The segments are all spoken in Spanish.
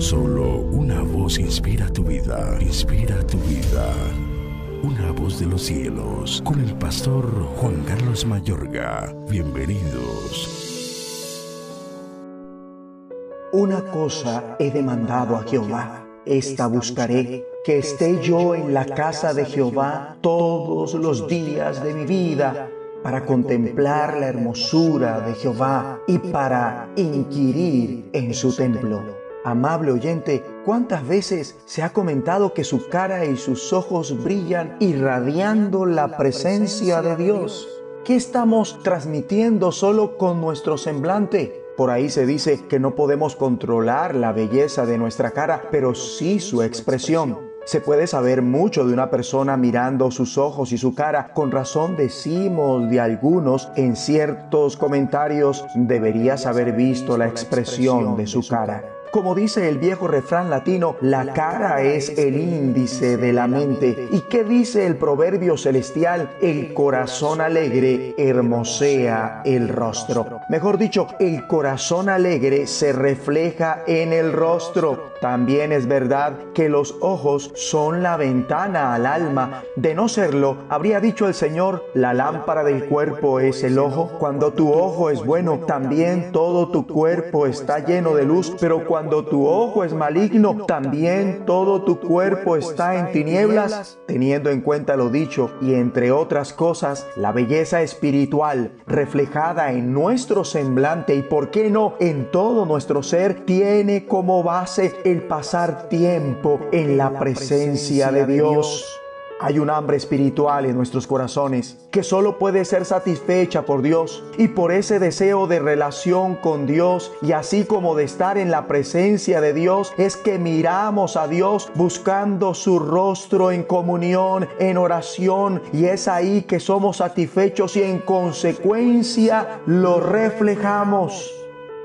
Solo una voz inspira tu vida, inspira tu vida. Una voz de los cielos, con el pastor Juan Carlos Mayorga. Bienvenidos. Una cosa he demandado a Jehová, esta buscaré, que esté yo en la casa de Jehová todos los días de mi vida para contemplar la hermosura de Jehová y para inquirir en su templo. Amable oyente, ¿cuántas veces se ha comentado que su cara y sus ojos brillan irradiando la presencia de Dios? ¿Qué estamos transmitiendo solo con nuestro semblante? Por ahí se dice que no podemos controlar la belleza de nuestra cara, pero sí su expresión. Se puede saber mucho de una persona mirando sus ojos y su cara. Con razón decimos de algunos en ciertos comentarios, deberías haber visto la expresión de su cara. Como dice el viejo refrán latino, la cara es el índice de la mente. ¿Y qué dice el proverbio celestial? El corazón alegre hermosea el rostro. Mejor dicho, el corazón alegre se refleja en el rostro. También es verdad que los ojos son la ventana al alma. De no serlo, habría dicho el Señor, la lámpara del cuerpo es el ojo. Cuando tu ojo es bueno, también todo tu cuerpo está lleno de luz, pero cuando cuando tu ojo es maligno, también todo tu cuerpo está en tinieblas, teniendo en cuenta lo dicho y entre otras cosas, la belleza espiritual reflejada en nuestro semblante y por qué no en todo nuestro ser, tiene como base el pasar tiempo en la presencia de Dios. Hay un hambre espiritual en nuestros corazones que solo puede ser satisfecha por Dios y por ese deseo de relación con Dios. Y así como de estar en la presencia de Dios es que miramos a Dios buscando su rostro en comunión, en oración. Y es ahí que somos satisfechos y en consecuencia lo reflejamos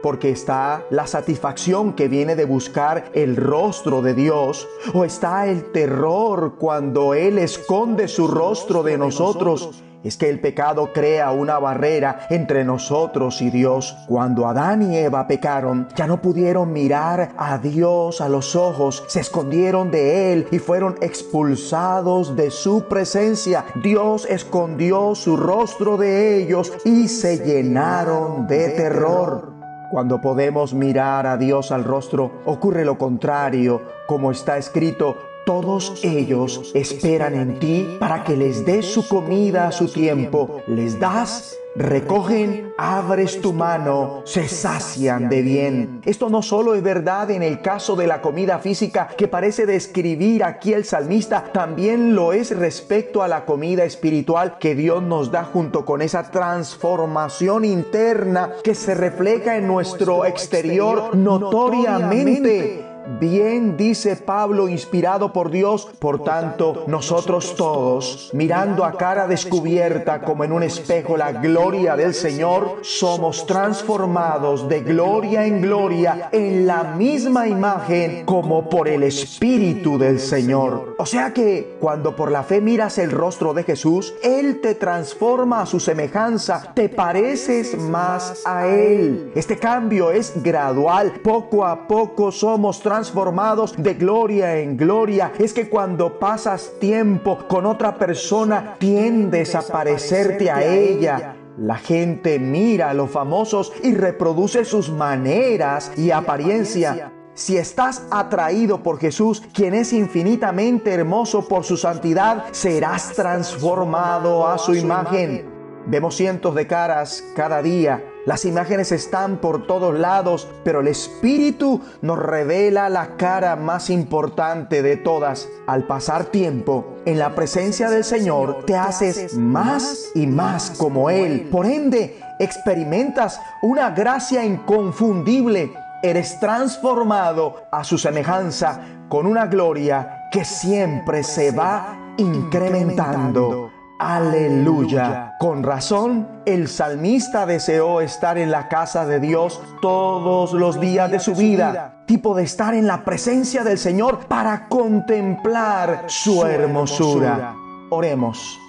porque está la satisfacción que viene de buscar el rostro de Dios, o está el terror cuando Él esconde su rostro de nosotros. Es que el pecado crea una barrera entre nosotros y Dios. Cuando Adán y Eva pecaron, ya no pudieron mirar a Dios a los ojos, se escondieron de Él y fueron expulsados de su presencia. Dios escondió su rostro de ellos y se llenaron de terror. Cuando podemos mirar a Dios al rostro, ocurre lo contrario, como está escrito, todos ellos esperan en ti para que les des su comida a su tiempo. Les das recogen, abres tu mano, se sacian de bien. Esto no solo es verdad en el caso de la comida física que parece describir aquí el salmista, también lo es respecto a la comida espiritual que Dios nos da junto con esa transformación interna que se refleja en nuestro exterior notoriamente Bien dice Pablo, inspirado por Dios, por tanto, nosotros todos, mirando a cara descubierta como en un espejo la gloria del Señor, somos transformados de gloria en gloria en la misma imagen como por el Espíritu del Señor. O sea que cuando por la fe miras el rostro de Jesús, Él te transforma a su semejanza, te pareces más a Él. Este cambio es gradual, poco a poco somos transformados transformados de gloria en gloria. Es que cuando pasas tiempo con otra persona, tiendes a parecerte a ella. La gente mira a los famosos y reproduce sus maneras y apariencia. Si estás atraído por Jesús, quien es infinitamente hermoso por su santidad, serás transformado a su imagen. Vemos cientos de caras cada día. Las imágenes están por todos lados, pero el Espíritu nos revela la cara más importante de todas. Al pasar tiempo en la presencia del Señor, te haces más y más como Él. Por ende, experimentas una gracia inconfundible. Eres transformado a su semejanza con una gloria que siempre se va incrementando. Aleluya. Con razón, el salmista deseó estar en la casa de Dios todos los días de su vida, tipo de estar en la presencia del Señor para contemplar su hermosura. Oremos.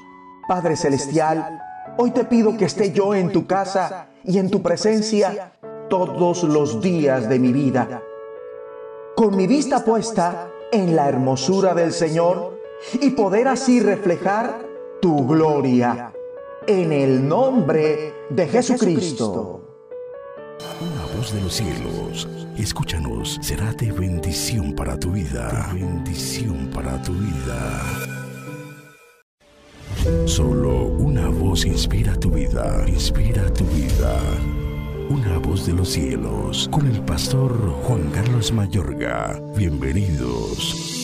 Padre Celestial, hoy te pido que esté yo en tu casa y en tu presencia todos los días de mi vida con mi vista puesta en la hermosura del Señor y poder así reflejar tu gloria. En el nombre de Jesucristo. Una voz de los cielos, escúchanos, será de bendición para tu vida. De bendición para tu vida. Solo una voz inspira tu vida, inspira tu vida. Una voz de los cielos, con el pastor Juan Carlos Mayorga. Bienvenidos.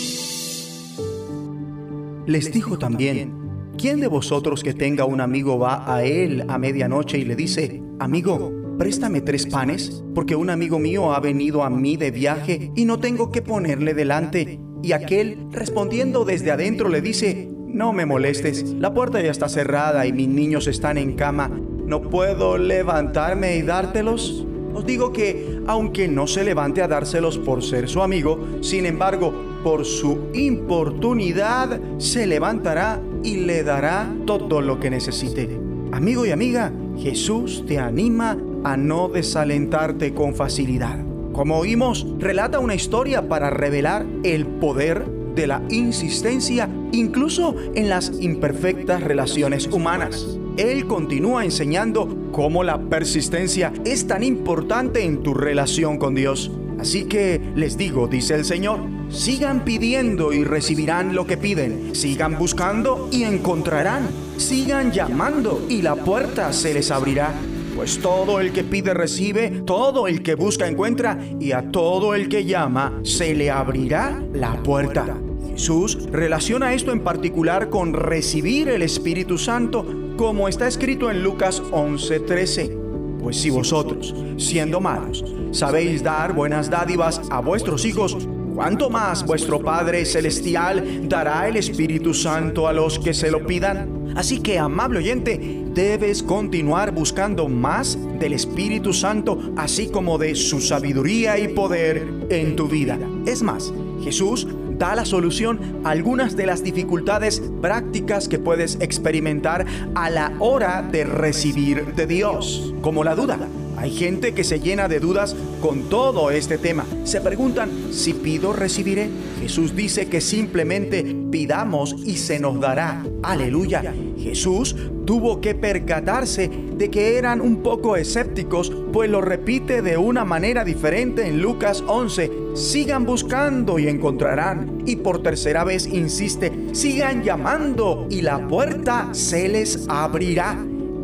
Les dijo también, ¿quién de vosotros que tenga un amigo va a él a medianoche y le dice, amigo, préstame tres panes, porque un amigo mío ha venido a mí de viaje y no tengo que ponerle delante? Y aquel, respondiendo desde adentro, le dice, no me molestes, la puerta ya está cerrada y mis niños están en cama ¿No puedo levantarme y dártelos? Os digo que, aunque no se levante a dárselos por ser su amigo, sin embargo, por su importunidad, se levantará y le dará todo lo que necesite. Amigo y amiga, Jesús te anima a no desalentarte con facilidad. Como oímos, relata una historia para revelar el poder de la insistencia incluso en las imperfectas relaciones humanas. Él continúa enseñando cómo la persistencia es tan importante en tu relación con Dios. Así que les digo, dice el Señor, sigan pidiendo y recibirán lo que piden, sigan buscando y encontrarán, sigan llamando y la puerta se les abrirá. Pues todo el que pide recibe, todo el que busca encuentra y a todo el que llama se le abrirá la puerta. Jesús relaciona esto en particular con recibir el Espíritu Santo como está escrito en Lucas 11:13. Pues si vosotros, siendo malos, sabéis dar buenas dádivas a vuestros hijos, ¿cuánto más vuestro Padre Celestial dará el Espíritu Santo a los que se lo pidan? Así que, amable oyente, debes continuar buscando más del Espíritu Santo, así como de su sabiduría y poder en tu vida. Es más, Jesús da la solución a algunas de las dificultades prácticas que puedes experimentar a la hora de recibir de Dios, como la duda. Hay gente que se llena de dudas con todo este tema. Se preguntan, si pido, recibiré. Jesús dice que simplemente pidamos y se nos dará. Aleluya. Jesús tuvo que percatarse de que eran un poco escépticos, pues lo repite de una manera diferente en Lucas 11. Sigan buscando y encontrarán. Y por tercera vez insiste, sigan llamando y la puerta se les abrirá.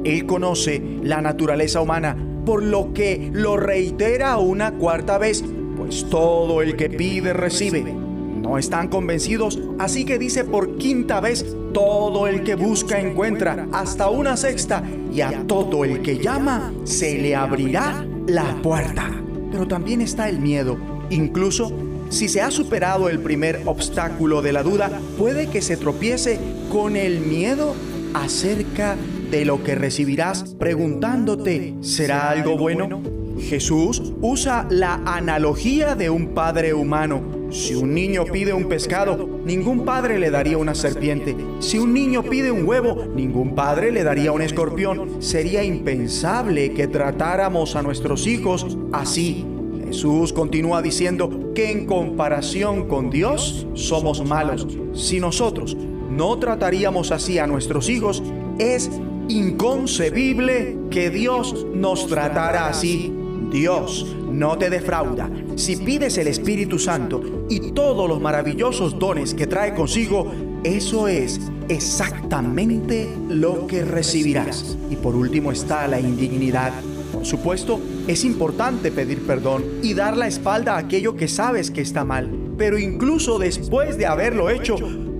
Él conoce la naturaleza humana, por lo que lo reitera una cuarta vez, pues todo el que pide recibe no están convencidos, así que dice por quinta vez, todo el que busca encuentra, hasta una sexta, y a todo el que llama se le abrirá la puerta. Pero también está el miedo, incluso si se ha superado el primer obstáculo de la duda, puede que se tropiece con el miedo acerca de lo que recibirás preguntándote, ¿será algo bueno? Jesús usa la analogía de un padre humano si un niño pide un pescado, ningún padre le daría una serpiente. Si un niño pide un huevo, ningún padre le daría un escorpión. Sería impensable que tratáramos a nuestros hijos así. Jesús continúa diciendo que en comparación con Dios somos malos. Si nosotros no trataríamos así a nuestros hijos, es inconcebible que Dios nos tratara así. Dios no te defrauda. Si pides el Espíritu Santo y todos los maravillosos dones que trae consigo, eso es exactamente lo que recibirás. Y por último está la indignidad. Por supuesto, es importante pedir perdón y dar la espalda a aquello que sabes que está mal. Pero incluso después de haberlo hecho,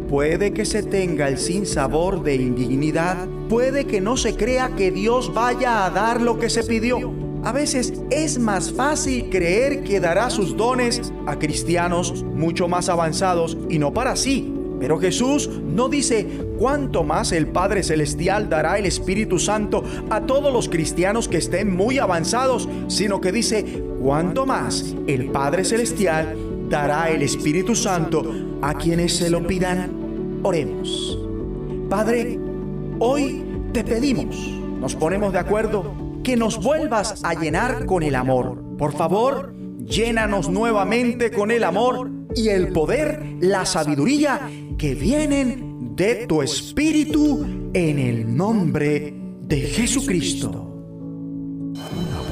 puede que se tenga el sinsabor de indignidad. Puede que no se crea que Dios vaya a dar lo que se pidió a veces es más fácil creer que dará sus dones a cristianos mucho más avanzados y no para sí. Pero Jesús no dice cuánto más el Padre Celestial dará el Espíritu Santo a todos los cristianos que estén muy avanzados, sino que dice cuánto más el Padre Celestial dará el Espíritu Santo a quienes se lo pidan. Oremos. Padre, hoy te pedimos, nos ponemos de acuerdo que nos vuelvas a llenar con el amor. Por favor, llénanos nuevamente con el amor y el poder, la sabiduría que vienen de tu Espíritu en el nombre de Jesucristo.